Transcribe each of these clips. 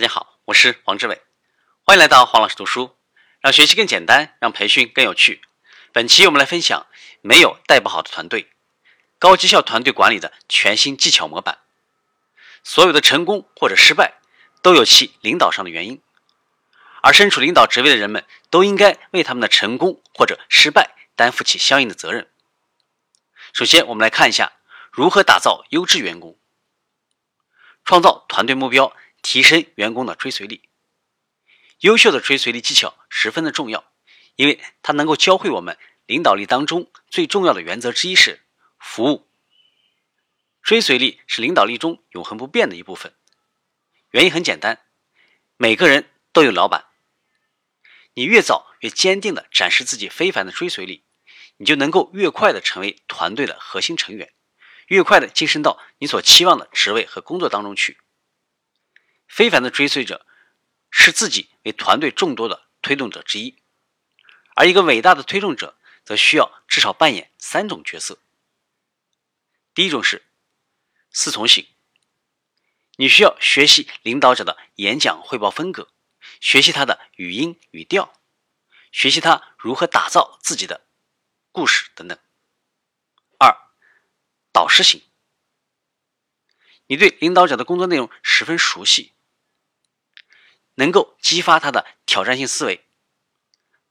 大家好，我是黄志伟，欢迎来到黄老师读书，让学习更简单，让培训更有趣。本期我们来分享没有带不好的团队，高绩效团队管理的全新技巧模板。所有的成功或者失败都有其领导上的原因，而身处领导职位的人们都应该为他们的成功或者失败担负起相应的责任。首先，我们来看一下如何打造优质员工，创造团队目标。提升员工的追随力，优秀的追随力技巧十分的重要，因为它能够教会我们领导力当中最重要的原则之一是服务。追随力是领导力中永恒不变的一部分。原因很简单，每个人都有老板。你越早越坚定的展示自己非凡的追随力，你就能够越快的成为团队的核心成员，越快的晋升到你所期望的职位和工作当中去。非凡的追随者视自己为团队众多的推动者之一，而一个伟大的推动者则需要至少扮演三种角色。第一种是四从型，你需要学习领导者的演讲汇报风格，学习他的语音语调，学习他如何打造自己的故事等等。二，导师型，你对领导者的工作内容十分熟悉。能够激发他的挑战性思维。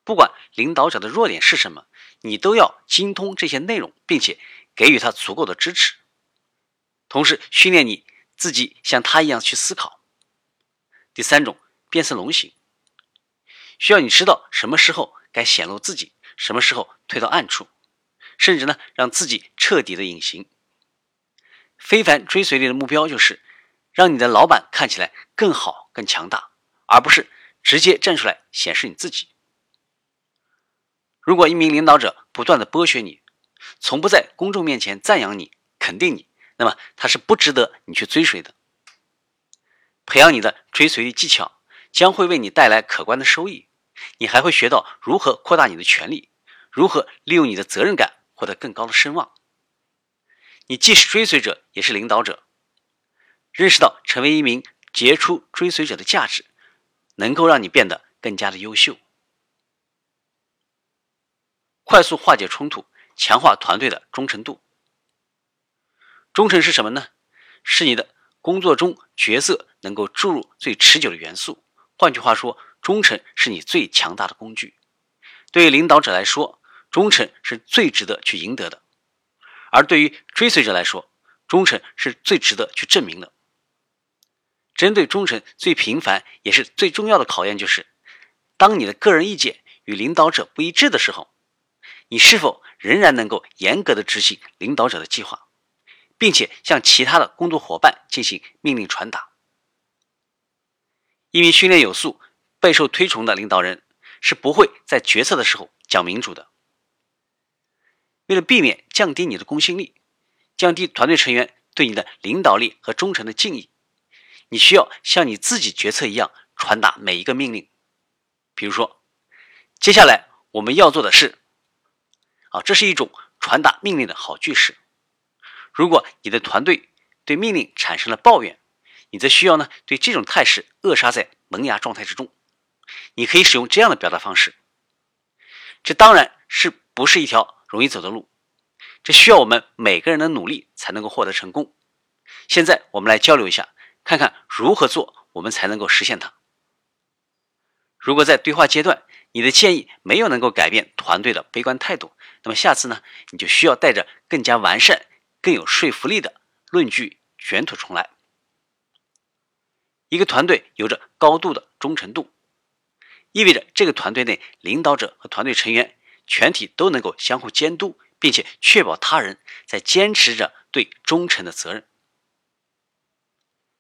不管领导者的弱点是什么，你都要精通这些内容，并且给予他足够的支持，同时训练你自己像他一样去思考。第三种变色龙型，需要你知道什么时候该显露自己，什么时候退到暗处，甚至呢让自己彻底的隐形。非凡追随力的目标就是让你的老板看起来更好、更强大。而不是直接站出来显示你自己。如果一名领导者不断的剥削你，从不在公众面前赞扬你、肯定你，那么他是不值得你去追随的。培养你的追随技巧，将会为你带来可观的收益。你还会学到如何扩大你的权利，如何利用你的责任感获得更高的声望。你既是追随者，也是领导者。认识到成为一名杰出追随者的价值。能够让你变得更加的优秀，快速化解冲突，强化团队的忠诚度。忠诚是什么呢？是你的工作中角色能够注入最持久的元素。换句话说，忠诚是你最强大的工具。对于领导者来说，忠诚是最值得去赢得的；而对于追随者来说，忠诚是最值得去证明的。针对忠诚最频繁也是最重要的考验，就是当你的个人意见与领导者不一致的时候，你是否仍然能够严格的执行领导者的计划，并且向其他的工作伙伴进行命令传达。一名训练有素、备受推崇的领导人是不会在决策的时候讲民主的。为了避免降低你的公信力，降低团队成员对你的领导力和忠诚的敬意。你需要像你自己决策一样传达每一个命令，比如说，接下来我们要做的是，啊，这是一种传达命令的好句式。如果你的团队对命令产生了抱怨，你则需要呢对这种态势扼杀在萌芽状态之中。你可以使用这样的表达方式。这当然是不是一条容易走的路，这需要我们每个人的努力才能够获得成功。现在我们来交流一下。看看如何做，我们才能够实现它。如果在对话阶段，你的建议没有能够改变团队的悲观态度，那么下次呢，你就需要带着更加完善、更有说服力的论据卷土重来。一个团队有着高度的忠诚度，意味着这个团队内领导者和团队成员全体都能够相互监督，并且确保他人在坚持着对忠诚的责任。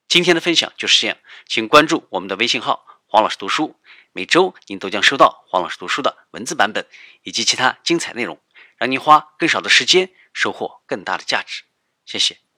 今天的分享就是这样，请关注我们的微信号“黄老师读书”，每周您都将收到黄老师读书的文字版本以及其他精彩内容，让您花更少的时间收获更大的价值。谢谢。